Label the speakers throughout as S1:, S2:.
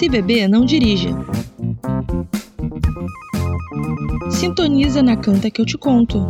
S1: Se beber, não dirija. Sintoniza na Canta que eu te conto.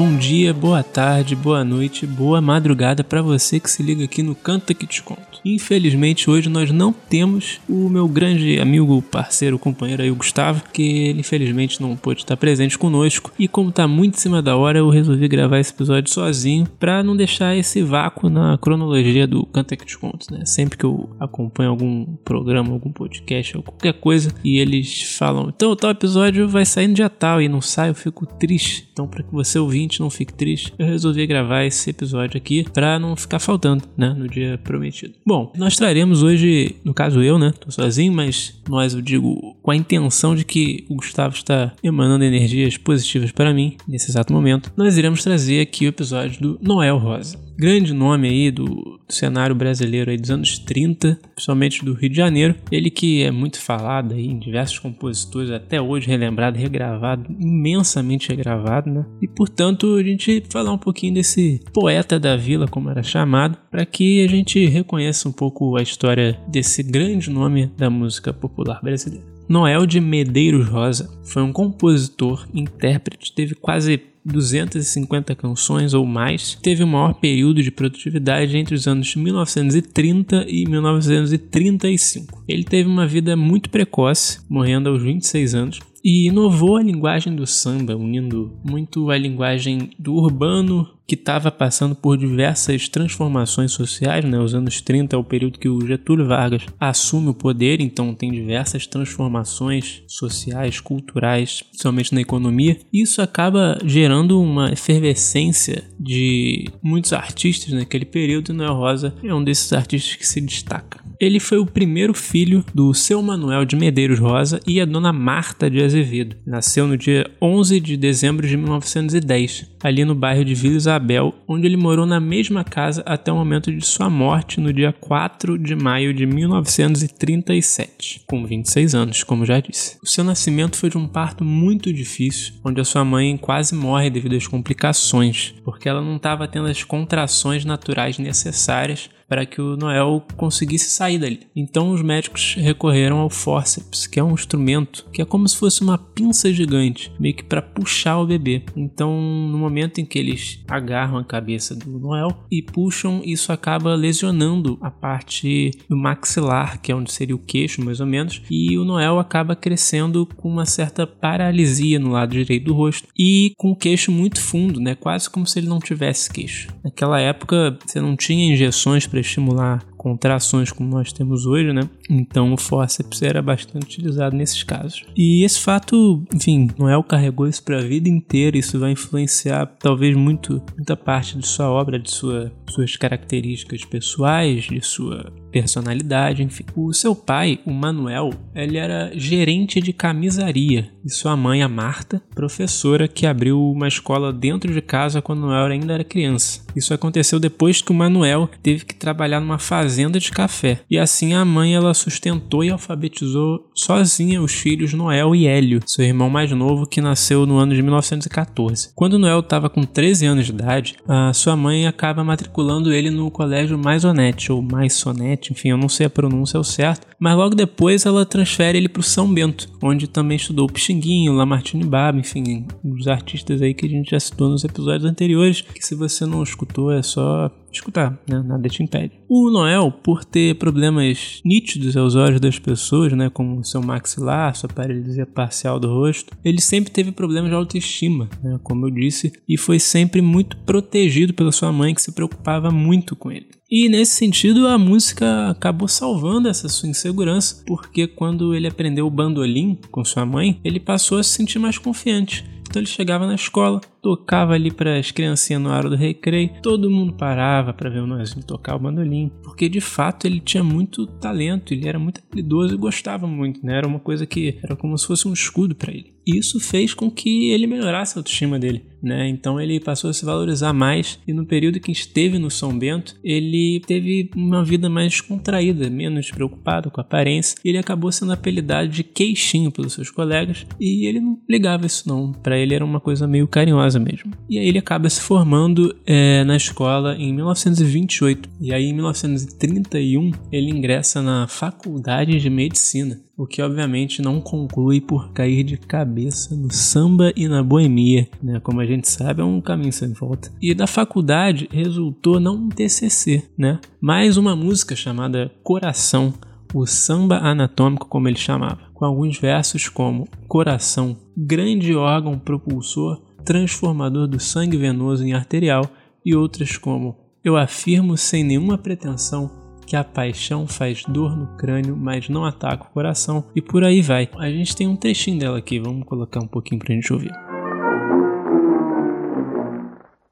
S2: Bom dia, boa tarde, boa noite, boa madrugada para você que se liga aqui no Canta que te conto. Infelizmente hoje nós não temos o meu grande amigo, parceiro, companheiro aí, o Gustavo, que ele infelizmente não pôde estar presente conosco. E como tá muito em cima da hora, eu resolvi gravar esse episódio sozinho para não deixar esse vácuo na cronologia do Canta que te conto, né? Sempre que eu acompanho algum programa, algum podcast ou qualquer coisa e eles falam, então tal episódio vai sair no dia tal e não sai, eu fico triste. Então, para que você ouvinte não fique triste, eu resolvi gravar esse episódio aqui para não ficar faltando, né, no dia prometido. Bom, nós traremos hoje, no caso eu, né, tô sozinho, mas nós eu digo com a intenção de que o Gustavo está emanando energias positivas para mim nesse exato momento. Nós iremos trazer aqui o episódio do Noel Rosa grande nome aí do cenário brasileiro aí dos anos 30, principalmente do Rio de Janeiro. Ele que é muito falado aí em diversos compositores, até hoje relembrado, regravado, imensamente regravado, né? E portanto a gente falar um pouquinho desse poeta da vila, como era chamado, para que a gente reconheça um pouco a história desse grande nome da música popular brasileira. Noel de Medeiros Rosa foi um compositor, intérprete, teve quase 250 canções ou mais, teve o maior período de produtividade entre os anos 1930 e 1935. Ele teve uma vida muito precoce, morrendo aos 26 anos, e inovou a linguagem do samba, unindo muito a linguagem do urbano, que estava passando por diversas transformações sociais, né? Os anos 30 é o período que o Getúlio Vargas assume o poder, então tem diversas transformações sociais, culturais, principalmente na economia. Isso acaba gerando uma efervescência de muitos artistas naquele período e Noel Rosa é um desses artistas que se destaca. Ele foi o primeiro filho do seu Manuel de Medeiros Rosa e a dona Marta de Azevedo. Nasceu no dia 11 de dezembro de 1910, ali no bairro de Vila Isabel, onde ele morou na mesma casa até o momento de sua morte no dia 4 de maio de 1937, com 26 anos, como já disse. O seu nascimento foi de um parto muito difícil, onde a sua mãe quase morre devido às complicações, porque ela não estava tendo as contrações naturais necessárias para que o Noel conseguisse sair dali. Então os médicos recorreram ao forceps, que é um instrumento que é como se fosse uma pinça gigante, meio que para puxar o bebê. Então, no momento em que eles agarram a cabeça do Noel e puxam, isso acaba lesionando a parte do maxilar, que é onde seria o queixo, mais ou menos, e o Noel acaba crescendo com uma certa paralisia no lado direito do rosto e com o queixo muito fundo, né? Quase como se ele não tivesse queixo. Naquela época, você não tinha injeções para estimular contrações como nós temos hoje, né? Então o forceps era bastante utilizado nesses casos. E esse fato, enfim, Noel carregou isso para a vida inteira, isso vai influenciar talvez muito muita parte de sua obra, de sua, suas características pessoais, de sua personalidade, enfim. O seu pai, o Manuel, ele era gerente de camisaria e sua mãe, a Marta, professora que abriu uma escola dentro de casa quando Noel ainda era criança. Isso aconteceu depois que o Manuel teve que trabalhar numa fazenda de café. E assim a mãe ela sustentou e alfabetizou sozinha os filhos Noel e Hélio, seu irmão mais novo que nasceu no ano de 1914. Quando Noel estava com 13 anos de idade, a sua mãe acaba matriculando ele no colégio Maisonete ou Maisonete, enfim, eu não sei a pronúncia ao certo, mas logo depois ela transfere ele para o São Bento, onde também estudou Pixinguinho, Lamartine Baba, enfim, os artistas aí que a gente já citou nos episódios anteriores, que se você não escutou é só escutar, né? Nada te impede. O Noel, por ter problemas nítidos aos olhos das pessoas, né? Como seu maxilar, sua paralisia parcial do rosto, ele sempre teve problemas de autoestima, né? Como eu disse, e foi sempre muito protegido pela sua mãe, que se preocupava muito com ele. E nesse sentido, a música acabou salvando essa sua insegurança, porque quando ele aprendeu o bandolim com sua mãe, ele passou a se sentir mais confiante Então ele chegava na escola, tocava ali para as criancinhas na hora do recreio, todo mundo parava para ver o Noelzinho tocar o bandolim, porque de fato ele tinha muito talento, ele era muito habilidoso e gostava muito, né? Era uma coisa que era como se fosse um escudo para ele. Isso fez com que ele melhorasse a autoestima dele, né? Então ele passou a se valorizar mais e no período que esteve no São Bento, ele teve uma vida mais contraída, menos preocupado com a aparência, e ele acabou sendo apelidado de queixinho pelos seus colegas, e ele não ligava isso não, para ele era uma coisa meio carinhosa mesmo. E aí ele acaba se formando é, na escola em 1928, e aí em 1931 ele ingressa na Faculdade de Medicina o que obviamente não conclui por cair de cabeça no samba e na boemia, né? Como a gente sabe, é um caminho sem volta. E da faculdade resultou não um TCC, né? Mas uma música chamada Coração, o samba anatômico como ele chamava, com alguns versos como Coração, grande órgão propulsor, transformador do sangue venoso em arterial e outras como Eu afirmo sem nenhuma pretensão que a paixão faz dor no crânio, mas não ataca o coração, e por aí vai. A gente tem um trechinho dela aqui, vamos colocar um pouquinho pra gente ouvir.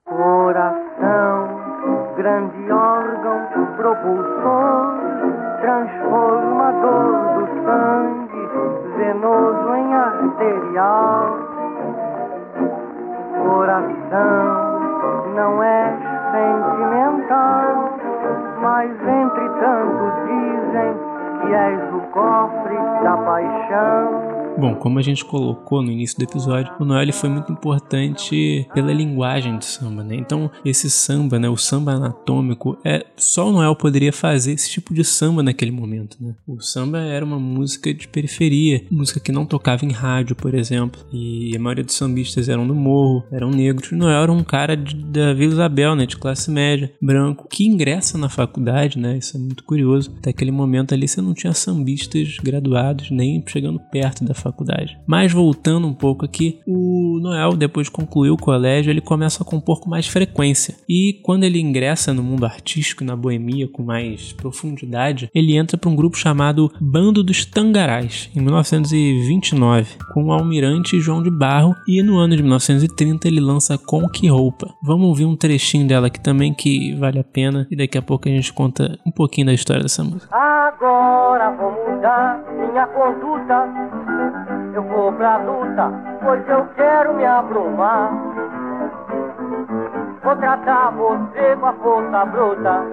S3: Coração, grande órgão propulsor, transformador do sangue, venoso em arterial. Coração, não é sentimental mas entretanto dizem que és o cofre da paixão.
S2: Bom, como a gente colocou no início do episódio, o Noel foi muito importante pela linguagem de samba, né? Então, esse samba, né, o samba anatômico, é só o Noel poderia fazer esse tipo de samba naquele momento, né? O samba era uma música de periferia, música que não tocava em rádio, por exemplo, e a maioria dos sambistas eram do morro, eram negros. O Noel era um cara de, da Vila Isabel, né, de classe média, branco, que ingressa na faculdade, né? Isso é muito curioso. Até aquele momento ali você não tinha sambistas graduados nem chegando perto da faculdade faculdade. Mas voltando um pouco aqui, o Noel, depois de concluir o colégio, ele começa a compor com mais frequência. E quando ele ingressa no mundo artístico, na boemia, com mais profundidade, ele entra para um grupo chamado Bando dos Tangarás, em 1929, com o almirante João de Barro, e no ano de 1930 ele lança Com Que Roupa. Vamos ouvir um trechinho dela aqui também que vale a pena, e daqui a pouco a gente conta um pouquinho da história dessa música.
S3: Agora vou mudar minha conduta eu vou pra luta, pois eu quero me abrumar. Vou tratar você com a força bruta,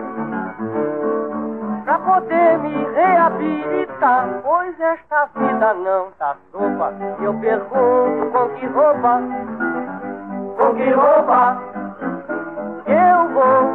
S3: pra poder me reabilitar. Pois esta vida não tá sopa. Eu pergunto com que roupa, com que roupa eu vou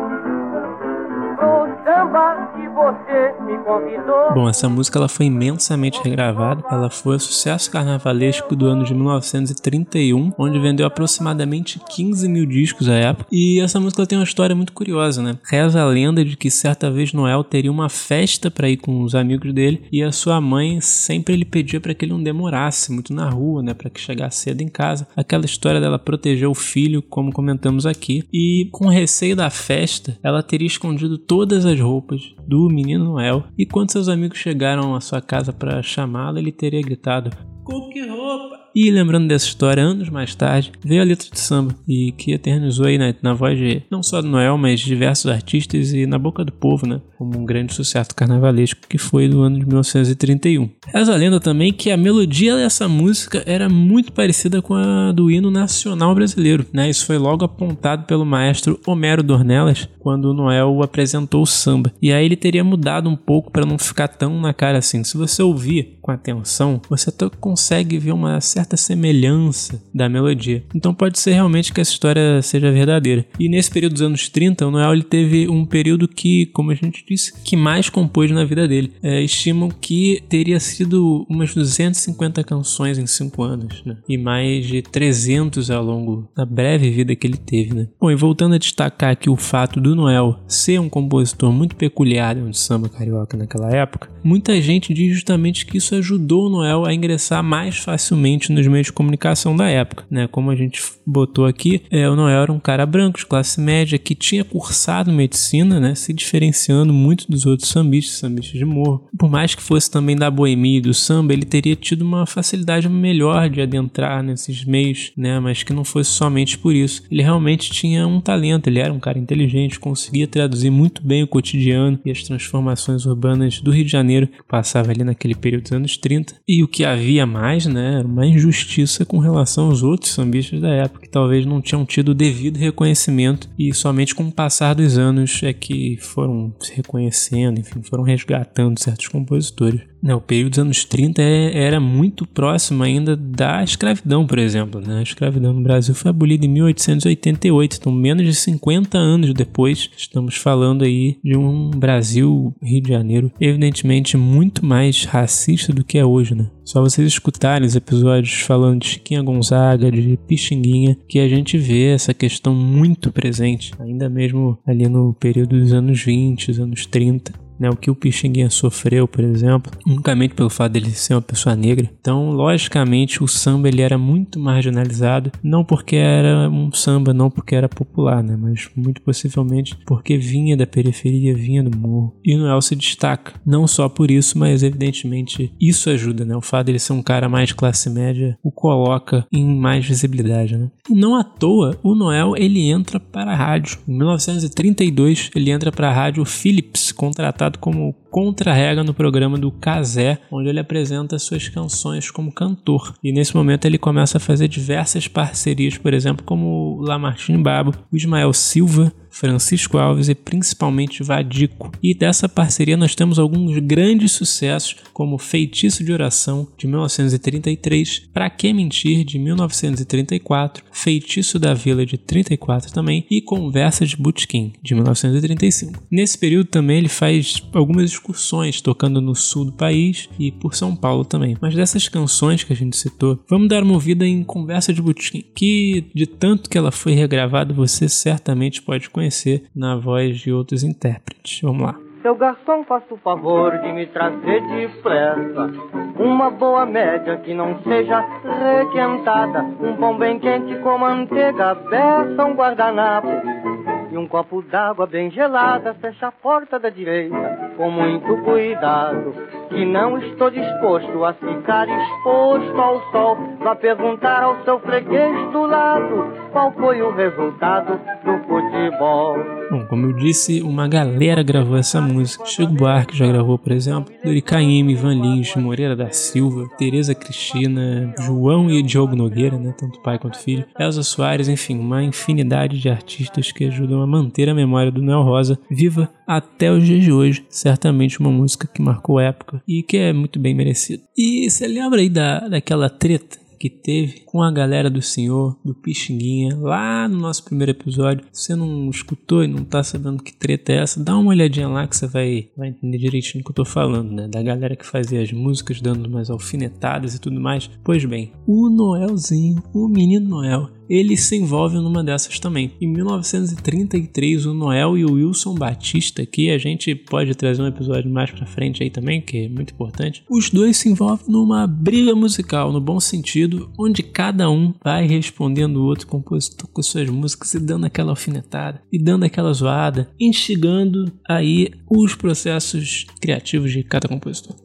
S3: samba você me convidou.
S2: Bom, essa música ela foi imensamente regravada. Ela foi o sucesso carnavalesco do ano de 1931, onde vendeu aproximadamente 15 mil discos à época. E essa música tem uma história muito curiosa, né? Reza a lenda de que certa vez Noel teria uma festa para ir com os amigos dele e a sua mãe sempre ele pedia para que ele não demorasse muito na rua, né? Para que chegasse cedo em casa. Aquela história dela proteger o filho, como comentamos aqui. E com receio da festa, ela teria escondido todas as roupas do menino Noel, e quando seus amigos chegaram à sua casa para chamá-lo, ele teria gritado: Com que roupa? E lembrando dessa história, anos mais tarde, veio a letra de samba e que eternizou aí na, na voz de não só do Noel, mas diversos artistas e na boca do povo, né? Como um grande sucesso carnavalesco que foi do ano de 1931. Reza a lenda também que a melodia dessa música era muito parecida com a do hino nacional brasileiro, né? Isso foi logo apontado pelo maestro Homero Dornelas quando o Noel apresentou o samba. E aí ele teria mudado um pouco para não ficar tão na cara assim. Se você ouvir com atenção, você até consegue ver uma certa certa semelhança da melodia. Então pode ser realmente que essa história seja verdadeira. E nesse período dos anos 30, o Noel ele teve um período que, como a gente disse, que mais compôs na vida dele. É, estimam que teria sido umas 250 canções em 5 anos, né? E mais de 300 ao longo da breve vida que ele teve, né? Bom, e voltando a destacar aqui o fato do Noel ser um compositor muito peculiar de samba carioca naquela época, muita gente diz justamente que isso ajudou o Noel a ingressar mais facilmente nos meios de comunicação da época, né? Como a gente botou aqui, é, o Noel era um cara branco, de classe média, que tinha cursado medicina, né? Se diferenciando muito dos outros sambistas, sambistas de morro. Por mais que fosse também da boemia e do samba, ele teria tido uma facilidade melhor de adentrar nesses meios, né? Mas que não fosse somente por isso. Ele realmente tinha um talento, ele era um cara inteligente, conseguia traduzir muito bem o cotidiano e as transformações urbanas do Rio de Janeiro, que passava ali naquele período dos anos 30. E o que havia mais, né? Era uma injustiça com relação aos outros sambistas da época, que talvez não tinham tido o devido reconhecimento e somente com o passar dos anos é que foram se reconhecendo, enfim, foram resgatando certos compositores. Não, o período dos anos 30 é, era muito próximo ainda da escravidão, por exemplo. Né? A escravidão no Brasil foi abolida em 1888, então menos de 50 anos depois, estamos falando aí de um Brasil, Rio de Janeiro, evidentemente muito mais racista do que é hoje, né? Só vocês escutarem os episódios falando de Chiquinha Gonzaga, de Pixinguinha, que a gente vê essa questão muito presente, ainda mesmo ali no período dos anos 20, os anos 30 né, o que o Pixinguinha sofreu, por exemplo, unicamente pelo fato dele ser uma pessoa negra. Então, logicamente, o samba ele era muito marginalizado, não porque era um samba, não porque era popular, né, mas muito possivelmente porque vinha da periferia, vinha do morro. E Noel se destaca, não só por isso, mas evidentemente isso ajuda, né? O fato dele ser um cara mais classe média o coloca em mais visibilidade, né? Não à toa, o Noel ele entra para a rádio. Em 1932, ele entra para a rádio Philips, contratado como contra-rega no programa do Casé, onde ele apresenta suas canções como cantor. E nesse momento ele começa a fazer diversas parcerias, por exemplo, como o Lamartine Babo, o Ismael Silva, Francisco Alves e principalmente Vadico. E dessa parceria nós temos alguns grandes sucessos, como Feitiço de Oração, de 1933, Pra Que Mentir, de 1934, Feitiço da Vila, de 34 também, e Conversa de Butkin, de 1935. Nesse período também ele faz algumas excursões, tocando no sul do país e por São Paulo também. Mas dessas canções que a gente citou, vamos dar uma ouvida em Conversa de Butkin, que de tanto que ela foi regravada, você certamente pode conhecer conhecer na voz de outros intérpretes. Vamos lá.
S3: Seu garçom, faça o favor de me trazer depressa uma boa média que não seja requentada, um pão bem quente com manteiga, beça, um guardanapo e um copo d'água bem gelada. Fecha a porta da direita com muito cuidado, que não estou disposto a ficar exposto ao sol. Vá perguntar ao seu freguês do lado qual foi o resultado do futebol.
S2: Bom, como eu disse, uma galera gravou essa música. Chico Buarque já gravou, por exemplo, Dori Caymmi, Ivan Lins, Moreira da Silva, Tereza Cristina, João e Diogo Nogueira, né, tanto pai quanto filho, Elza Soares, enfim, uma infinidade de artistas que ajudam a manter a memória do Noel Rosa viva até os dias de hoje. Certamente uma música que marcou época e que é muito bem merecida. E você lembra aí da, daquela treta que teve com a galera do Senhor, do Pixinguinha, lá no nosso primeiro episódio. Se você não escutou e não tá sabendo que treta é essa, dá uma olhadinha lá que você vai, vai entender direitinho o que eu tô falando, né? Da galera que fazia as músicas dando umas alfinetadas e tudo mais. Pois bem, o Noelzinho, o menino Noel, ele se envolve numa dessas também. Em 1933, o Noel e o Wilson Batista, que a gente pode trazer um episódio mais pra frente aí também, que é muito importante, os dois se envolvem numa briga musical, no bom sentido, onde cada um vai respondendo o outro compositor com suas músicas e dando aquela alfinetada, e dando aquela zoada, instigando aí os processos criativos de cada compositor.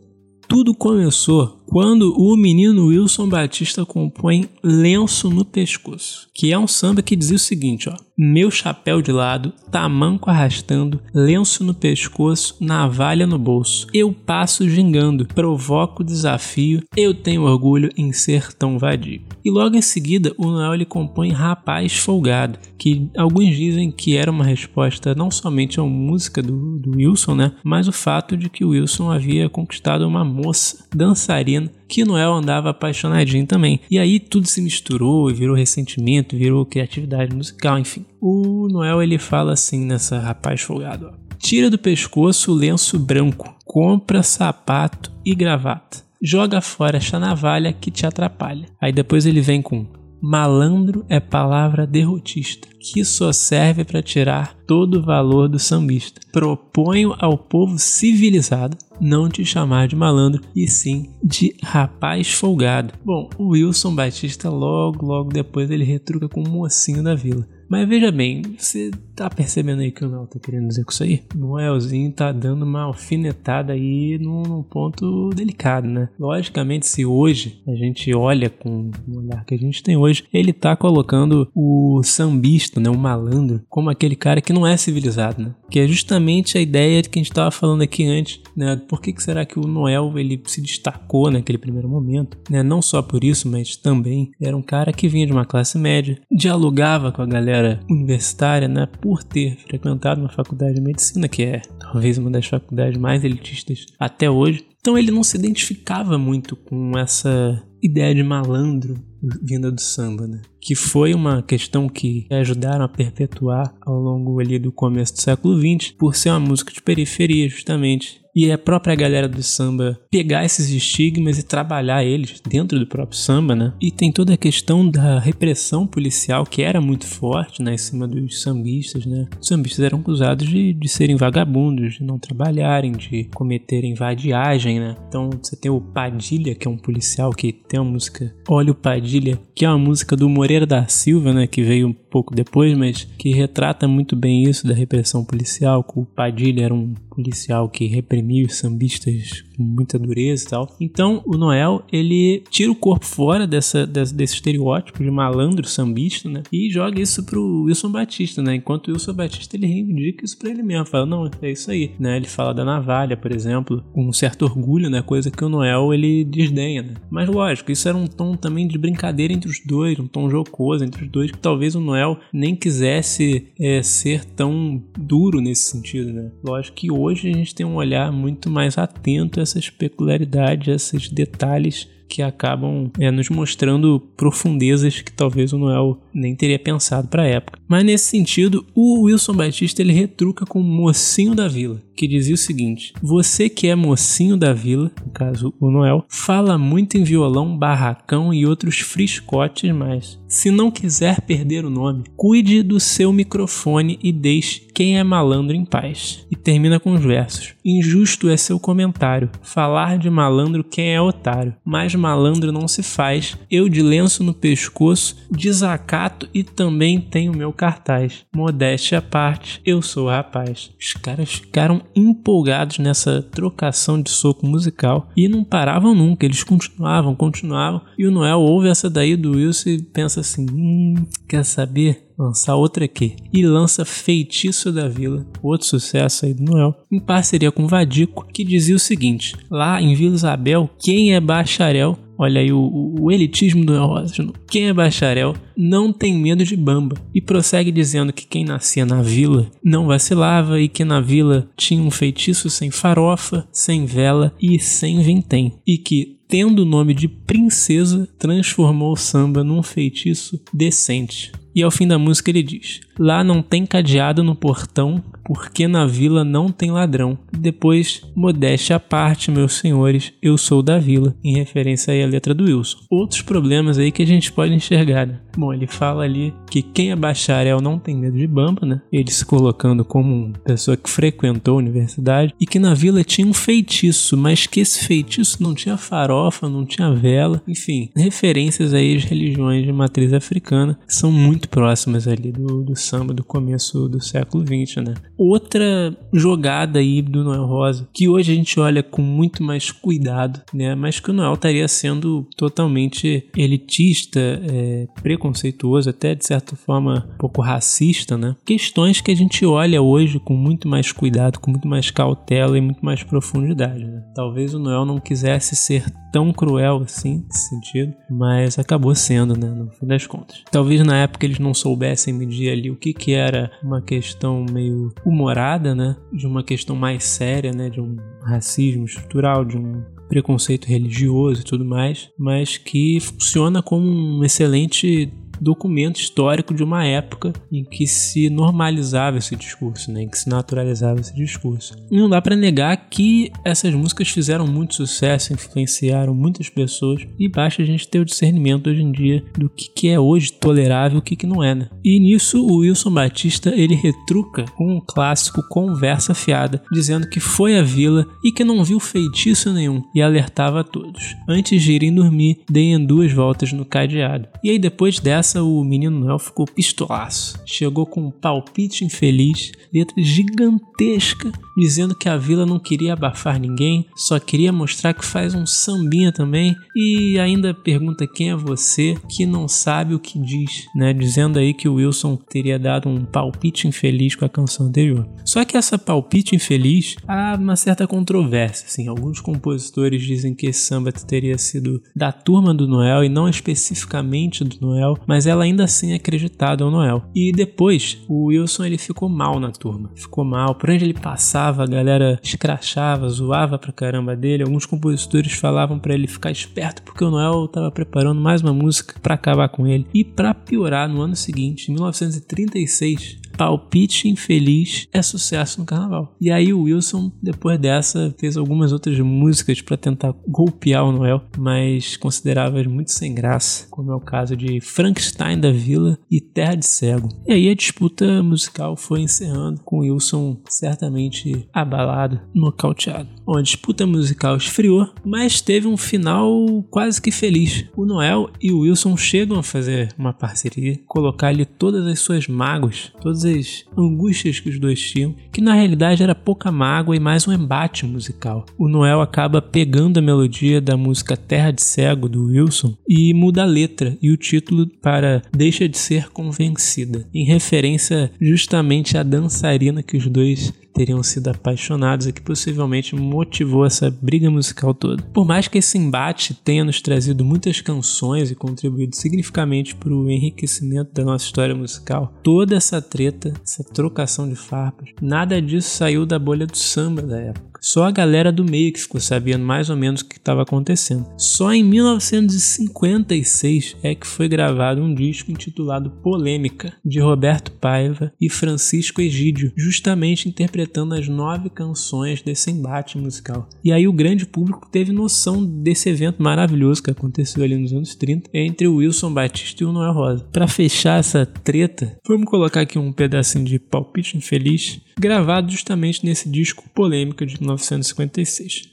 S2: Tudo começou quando o menino Wilson Batista compõe Lenço no Pescoço, que é um samba que dizia o seguinte, ó: Meu chapéu de lado, tamanco arrastando, lenço no pescoço, navalha no bolso. Eu passo gingando, provoco desafio, eu tenho orgulho em ser tão vadio. E logo em seguida, o Noel compõe Rapaz Folgado, que alguns dizem que era uma resposta não somente à música do, do Wilson, né, mas o fato de que o Wilson havia conquistado uma moça dançarina que Noel andava apaixonadinho também. E aí tudo se misturou virou ressentimento, virou criatividade musical, enfim. O Noel ele fala assim nessa rapaz folgado: ó. Tira do pescoço o lenço branco, compra sapato e gravata. Joga fora esta navalha que te atrapalha. Aí depois ele vem com Malandro é palavra derrotista, que só serve para tirar todo o valor do sambista. Proponho ao povo civilizado não te chamar de malandro e sim de rapaz folgado. Bom, o Wilson Batista logo, logo depois ele retruca com o mocinho da vila. Mas veja bem, você tá percebendo aí que o Noel tá querendo dizer com isso aí? O Noelzinho tá dando uma alfinetada aí num, num, ponto delicado, né? Logicamente, se hoje a gente olha com o olhar que a gente tem hoje, ele tá colocando o sambista, né? O malandro, como aquele cara que não é civilizado, né? Que é justamente a ideia que a gente tava falando aqui antes, né? Por que, que será que o Noel ele se destacou naquele primeiro momento, né? Não só por isso, mas também era um cara que vinha de uma classe média, dialogava com a galera galera universitária, né, por ter frequentado uma faculdade de medicina, que é talvez uma das faculdades mais elitistas até hoje. Então ele não se identificava muito com essa ideia de malandro vinda do samba, né? Que foi uma questão que ajudaram a perpetuar ao longo ali do começo do século XX, por ser uma música de periferia, justamente e a própria galera do samba pegar esses estigmas e trabalhar eles dentro do próprio samba, né? E tem toda a questão da repressão policial que era muito forte, né, em cima dos sambistas, né? Os sambistas eram acusados de, de serem vagabundos, de não trabalharem, de cometerem vadiagem, né? Então você tem o Padilha, que é um policial que tem uma música Olha o Padilha, que é uma música do Moreira da Silva, né, que veio um pouco depois, mas que retrata muito bem isso da repressão policial, que o Padilha era um policial que reprimia os sambistas muita dureza e tal. Então, o Noel, ele tira o corpo fora dessa, dessa, desse estereótipo de malandro sambista, né? E joga isso pro Wilson Batista, né? Enquanto o Wilson Batista, ele reivindica isso pra ele mesmo. Fala, não, é isso aí, né? Ele fala da navalha, por exemplo, com um certo orgulho, né? Coisa que o Noel, ele desdenha, né? Mas, lógico, isso era um tom também de brincadeira entre os dois, um tom jocoso entre os dois, que talvez o Noel nem quisesse é, ser tão duro nesse sentido, né? Lógico que hoje a gente tem um olhar muito mais atento a essas peculiaridades, esses detalhes que acabam é, nos mostrando profundezas que talvez o Noel nem teria pensado para a época. Mas nesse sentido, o Wilson Batista ele retruca com o mocinho da vila, que dizia o seguinte: Você que é mocinho da vila, no caso o Noel, fala muito em violão, barracão e outros friscotes mais. Se não quiser perder o nome, cuide do seu microfone e deixe quem é malandro em paz. E termina com os versos: Injusto é seu comentário, falar de malandro quem é otário, mas malandro não se faz. Eu de lenço no pescoço, desacato e também tenho meu cartaz. Modéstia à parte, eu sou rapaz. Os caras ficaram empolgados nessa trocação de soco musical e não paravam nunca, eles continuavam, continuavam. E o Noel ouve essa daí do Wilson e pensa assim: hum, quer saber? lançar outra aqui. E lança Feitiço da Vila, outro sucesso aí do Noel, em parceria com Vadico, que dizia o seguinte: lá em Vila Isabel, quem é bacharel Olha aí o, o, elitismo do Rosa. Quem é bacharel não tem medo de bamba. E prossegue dizendo que quem nascia na vila não vacilava e que na vila tinha um feitiço sem farofa, sem vela e sem vintém. E que, tendo o nome de princesa, transformou o samba num feitiço decente. E ao fim da música ele diz: Lá não tem cadeado no portão, porque na vila não tem ladrão. Depois, modéstia à parte, meus senhores, eu sou da vila, em referência aí à letra do Wilson. Outros problemas aí que a gente pode enxergar. Né? Bom, ele fala ali que quem é bacharel não tem medo de bamba, né? Ele se colocando como uma pessoa que frequentou a universidade e que na vila tinha um feitiço, mas que esse feitiço não tinha farofa, não tinha vela, enfim, referências aí às religiões de matriz africana que são muito próximas ali do, do samba do começo do século XX, né? Outra jogada aí do Noel Rosa, que hoje a gente olha com muito mais cuidado, né? Mas que o Noel estaria sendo totalmente elitista, é, preconceituoso, até de certa forma um pouco racista, né? Questões que a gente olha hoje com muito mais cuidado, com muito mais cautela e muito mais profundidade, né? Talvez o Noel não quisesse ser tão cruel assim, nesse sentido, mas acabou sendo, né, no fim das contas. Talvez na época eles não soubessem medir ali o que que era uma questão meio humorada, né, de uma questão mais séria, né, de um racismo estrutural, de um preconceito religioso e tudo mais, mas que funciona como um excelente documento histórico de uma época em que se normalizava esse discurso, né? em que se naturalizava esse discurso. E não dá para negar que essas músicas fizeram muito sucesso, influenciaram muitas pessoas e basta a gente ter o discernimento hoje em dia do que, que é hoje tolerável e o que, que não é. Né? E nisso o Wilson Batista ele retruca com um clássico Conversa Fiada, dizendo que foi à vila e que não viu feitiço nenhum e alertava a todos. Antes de irem dormir, deem duas voltas no cadeado. E aí depois dessa o menino Noel ficou pistolaço. Chegou com um palpite infeliz, letra gigantesca, dizendo que a vila não queria abafar ninguém, só queria mostrar que faz um sambinha também e ainda pergunta quem é você que não sabe o que diz, né? Dizendo aí que o Wilson teria dado um palpite infeliz com a canção anterior. Só que essa palpite infeliz há uma certa controvérsia, assim. Alguns compositores dizem que esse samba teria sido da turma do Noel e não especificamente do Noel, mas ela ainda assim é acreditada ao Noel. E depois, o Wilson ele ficou mal na turma, ficou mal. Por onde ele passava, a galera escrachava, zoava pra caramba dele. Alguns compositores falavam para ele ficar esperto porque o Noel estava preparando mais uma música para acabar com ele. E para piorar, no ano seguinte, em 1936, Palpite Infeliz é sucesso no carnaval. E aí o Wilson, depois dessa, fez algumas outras músicas para tentar golpear o Noel, mas considerava muito sem graça, como é o caso de Frankenstein da Vila e Terra de Cego. E aí a disputa musical foi encerrando, com Wilson certamente abalado, nocauteado. Bom, a disputa musical esfriou, mas teve um final quase que feliz. O Noel e o Wilson chegam a fazer uma parceria, colocar ali todas as suas mágoas, todas as angústias que os dois tinham, que na realidade era pouca mágoa e mais um embate musical. O Noel acaba pegando a melodia da música Terra de Cego do Wilson e muda a letra e o título para Deixa de Ser Convencida, em referência justamente à dançarina que os dois teriam sido apaixonados e que possivelmente motivou essa briga musical toda. Por mais que esse embate tenha nos trazido muitas canções e contribuído significativamente para o enriquecimento da nossa história musical, toda essa treta, essa trocação de farpas, nada disso saiu da bolha do samba da época. Só a galera do meio que ficou sabendo mais ou menos o que estava acontecendo. Só em 1956 é que foi gravado um disco intitulado Polêmica, de Roberto Paiva e Francisco Egídio, justamente interpretando as nove canções desse embate musical. E aí o grande público teve noção desse evento maravilhoso que aconteceu ali nos anos 30 entre o Wilson Batista e o Noel Rosa. Para fechar essa treta, vamos colocar aqui um pedacinho de Palpite Infeliz, gravado justamente nesse disco Polêmica de 1956.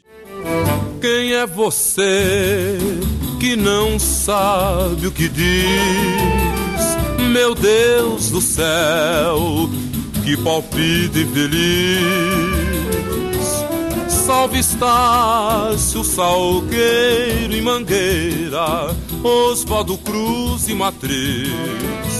S4: Quem é você que não sabe o que diz? Meu Deus do céu, que palpite infeliz. Salve Estácio, Salgueiro e Mangueira, Oswaldo Cruz e Matriz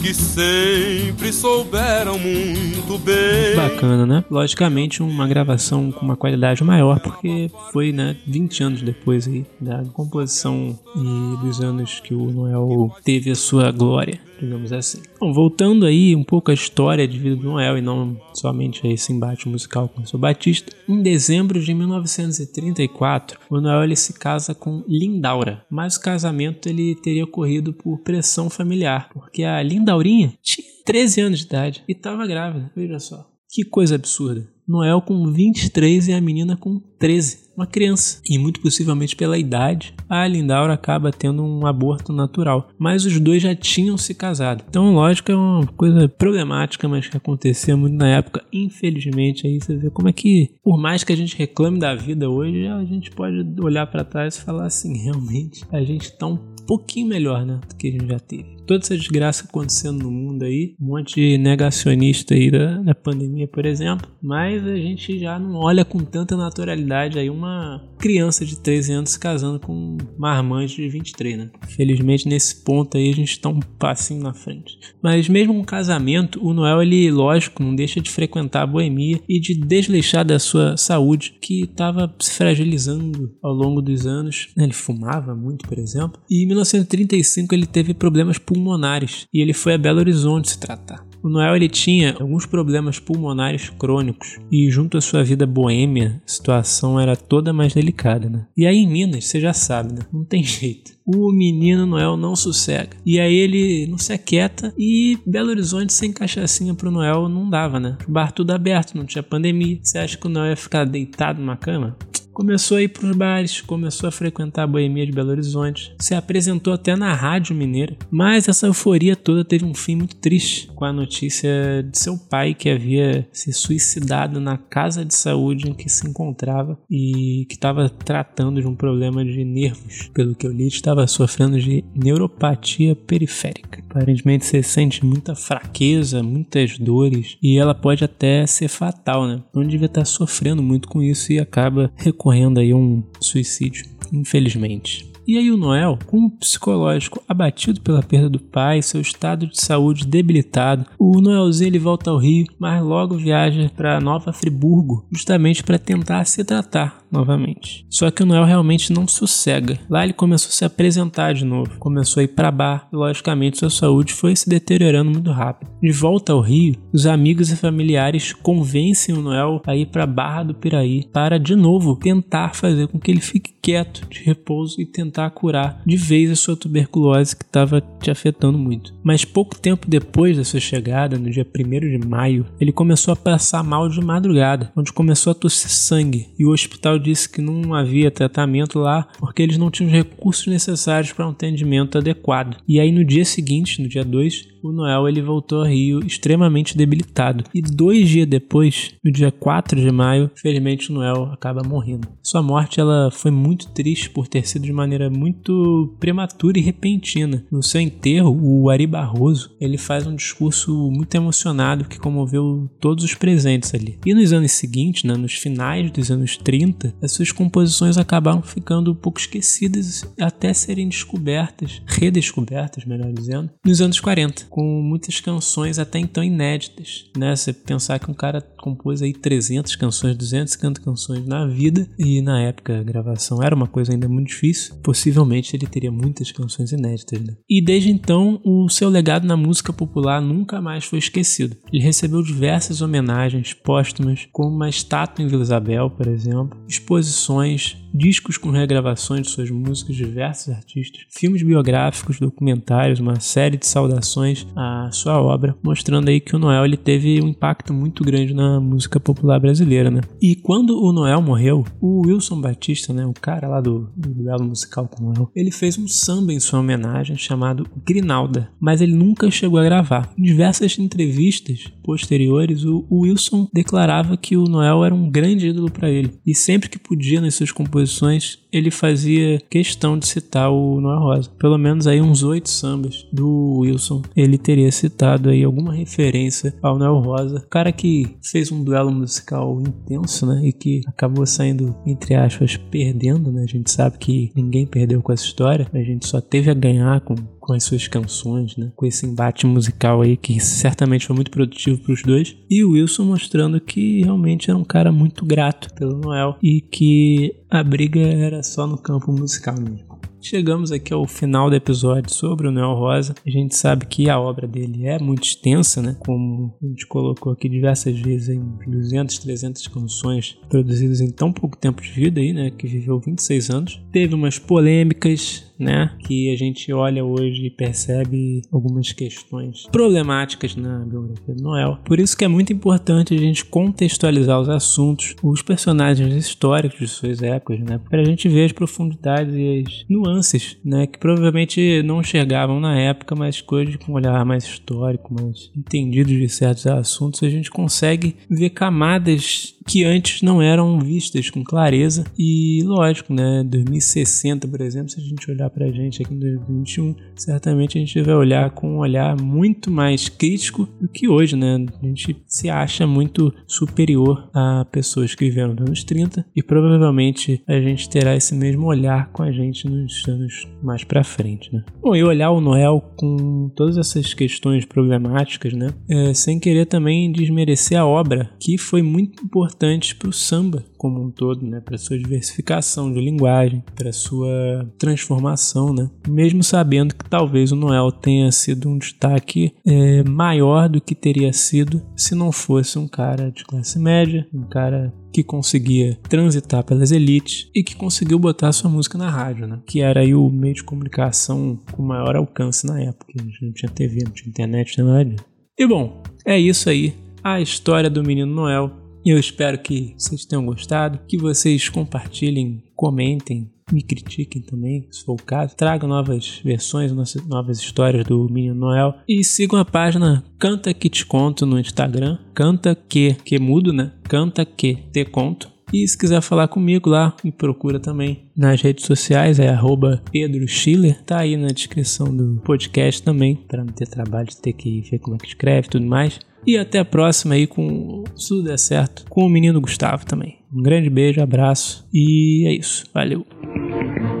S4: que sempre souberam muito bem.
S2: Bacana, né? Logicamente, uma gravação com uma qualidade maior, porque foi, né, 20 anos depois aí da composição e dos anos que o Noel teve a sua glória digamos assim. Bom, voltando aí um pouco à história de vida do Noel e não somente a esse embate musical com o seu Batista, em dezembro de 1934, o Noel ele se casa com Lindaura, mas o casamento ele teria ocorrido por pressão familiar, porque a Lindaurinha tinha 13 anos de idade e estava grávida, veja só. Que coisa absurda. Noel com 23 e a menina com 13, uma criança. E muito possivelmente pela idade, a Lindaura acaba tendo um aborto natural. Mas os dois já tinham se casado. Então, lógico, é uma coisa problemática, mas que acontecia muito na época. Infelizmente, aí você vê como é que, por mais que a gente reclame da vida hoje, a gente pode olhar para trás e falar assim: realmente, a gente tá um pouquinho melhor, né? Do que a gente já teve toda essa desgraça acontecendo no mundo aí, um monte de negacionista aí da, da pandemia, por exemplo, mas a gente já não olha com tanta naturalidade aí uma criança de 13 anos se casando com um marmanjo de 23, né? Felizmente nesse ponto aí a gente tá um passinho na frente. Mas mesmo com casamento, o Noel ele, lógico, não deixa de frequentar a boemia e de desleixar da sua saúde que estava se fragilizando ao longo dos anos. Ele fumava muito, por exemplo, e em 1935 ele teve problemas pulmonares e ele foi a Belo Horizonte se tratar. O Noel ele tinha alguns problemas pulmonares crônicos e junto à sua vida boêmia, a situação era toda mais delicada, né? E aí em Minas, você já sabe, né? Não tem jeito. O menino Noel não sossega. E aí ele não se aquieta e Belo Horizonte sem cachaçinha pro Noel não dava, né? Bar tudo aberto, não tinha pandemia. Você acha que o Noel ia ficar deitado numa cama? Começou a ir para os bares, começou a frequentar a boemia de Belo Horizonte, se apresentou até na Rádio Mineira, mas essa euforia toda teve um fim muito triste com a notícia de seu pai que havia se suicidado na casa de saúde em que se encontrava e que estava tratando de um problema de nervos. Pelo que eu li, estava sofrendo de neuropatia periférica. Aparentemente você sente muita fraqueza, muitas dores e ela pode até ser fatal, né? Não devia estar sofrendo muito com isso e acaba recorrendo aí um suicídio, infelizmente. E aí o Noel, com o psicológico abatido pela perda do pai, seu estado de saúde debilitado, o Noelzinho ele volta ao Rio, mas logo viaja para Nova Friburgo, justamente para tentar se tratar novamente. Só que o Noel realmente não sossega. Lá ele começou a se apresentar de novo, começou a ir para bar e logicamente sua saúde foi se deteriorando muito rápido. De volta ao Rio, os amigos e familiares convencem o Noel a ir para Barra do Piraí para de novo tentar fazer com que ele fique quieto, de repouso e tentar curar de vez a sua tuberculose que estava te afetando muito. Mas pouco tempo depois da sua chegada, no dia 1 de maio, ele começou a passar mal de madrugada, onde começou a tossir sangue e o hospital disse que não havia tratamento lá porque eles não tinham os recursos necessários para um atendimento adequado. E aí no dia seguinte, no dia 2, o Noel ele voltou ao Rio extremamente debilitado. E dois dias depois, no dia 4 de maio, felizmente o Noel acaba morrendo. Sua morte ela foi muito triste por ter sido de maneira muito prematura e repentina. No seu enterro, o Ari Barroso ele faz um discurso muito emocionado que comoveu todos os presentes ali. E nos anos seguintes, né, nos finais dos anos 30, as suas composições acabaram ficando um pouco esquecidas até serem descobertas, redescobertas, melhor dizendo, nos anos 40 com muitas canções até então inéditas, né? Você pensar que um cara compôs aí 300 canções, 250 canções na vida e na época a gravação era uma coisa ainda muito difícil, possivelmente ele teria muitas canções inéditas, né? E desde então o seu legado na música popular nunca mais foi esquecido. Ele recebeu diversas homenagens póstumas, como uma estátua em Vila Isabel, por exemplo, exposições, discos com regravações de suas músicas de diversos artistas, filmes biográficos, documentários, uma série de saudações à sua obra, mostrando aí que o Noel ele teve um impacto muito grande na música popular brasileira, né? E quando o Noel morreu, o Wilson Batista, né, o cara lá do, do duelo musical com o Noel, ele fez um samba em sua homenagem chamado Grinalda, mas ele nunca chegou a gravar. Em diversas entrevistas posteriores, o, o Wilson declarava que o Noel era um grande ídolo para ele e sempre que podia nas suas composições composições, ele fazia questão de citar o Noel Rosa. Pelo menos aí uns oito sambas do Wilson, ele teria citado aí alguma referência ao Noel Rosa. Cara que fez um duelo musical intenso, né? E que acabou saindo, entre aspas, perdendo, né? A gente sabe que ninguém perdeu com essa história. A gente só teve a ganhar com com as suas canções, né? Com esse embate musical aí que certamente foi muito produtivo para os dois. E o Wilson mostrando que realmente era um cara muito grato pelo Noel e que a briga era só no campo musical mesmo. Chegamos aqui ao final do episódio sobre o Noel Rosa. A gente sabe que a obra dele é muito extensa, né? Como a gente colocou aqui diversas vezes em 200, 300 canções produzidas em tão pouco tempo de vida aí, né? Que viveu 26 anos. Teve umas polêmicas, né? Que a gente olha hoje e percebe algumas questões problemáticas na biografia do Noel. Por isso que é muito importante a gente contextualizar os assuntos, os personagens históricos de suas épocas, né? Para a gente ver as profundidades e as nuances, né? Que provavelmente não enxergavam na época, mas hoje com um olhar mais histórico, mais entendido de certos assuntos, a gente consegue ver camadas que antes não eram vistas com clareza. E lógico, né? 2060, por exemplo, se a gente olhar pra gente aqui em 2021, certamente a gente vai olhar com um olhar muito mais crítico do que hoje, né? A gente se acha muito superior a pessoas que viveram nos anos 30 e provavelmente a gente terá esse mesmo olhar com a gente nos anos mais para frente, né? Bom, e olhar o Noel com todas essas questões problemáticas, né? É, sem querer também desmerecer a obra, que foi muito importante importantes para o samba como um todo, né? Para sua diversificação de linguagem, para sua transformação, né? Mesmo sabendo que talvez o Noel tenha sido um destaque é, maior do que teria sido se não fosse um cara de classe média, um cara que conseguia transitar pelas elites e que conseguiu botar sua música na rádio, né? Que era aí o meio de comunicação com maior alcance na época. A gente não tinha TV, não tinha internet, não nada E bom, é isso aí. A história do Menino Noel. Eu espero que vocês tenham gostado, que vocês compartilhem, comentem, me critiquem também, se for o caso. Tragam novas versões, novas histórias do Menino Noel. E sigam a página Canta Que Te Conto no Instagram. Canta Que, que mudo, né? Canta Que Te Conto. E se quiser falar comigo lá, me procura também nas redes sociais, é arroba Pedro Schiller, tá aí na descrição do podcast também, para não ter trabalho de ter que ver como é que escreve e tudo mais. E até a próxima aí com, se tudo der certo, com o menino Gustavo também. Um grande beijo, abraço e é isso. Valeu!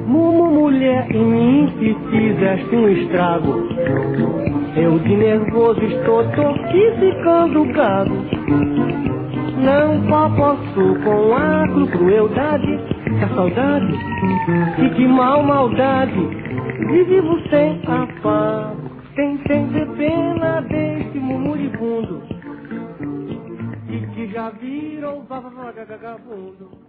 S3: Mumu, mulher, em mim se fizeste um estrago. Eu de nervoso estou torto ficando gago. Não posso com a crueldade, a saudade, e que mal maldade, e vivo sem afago. Tem sempre pena desse murmuribundo E que já viram vagabundo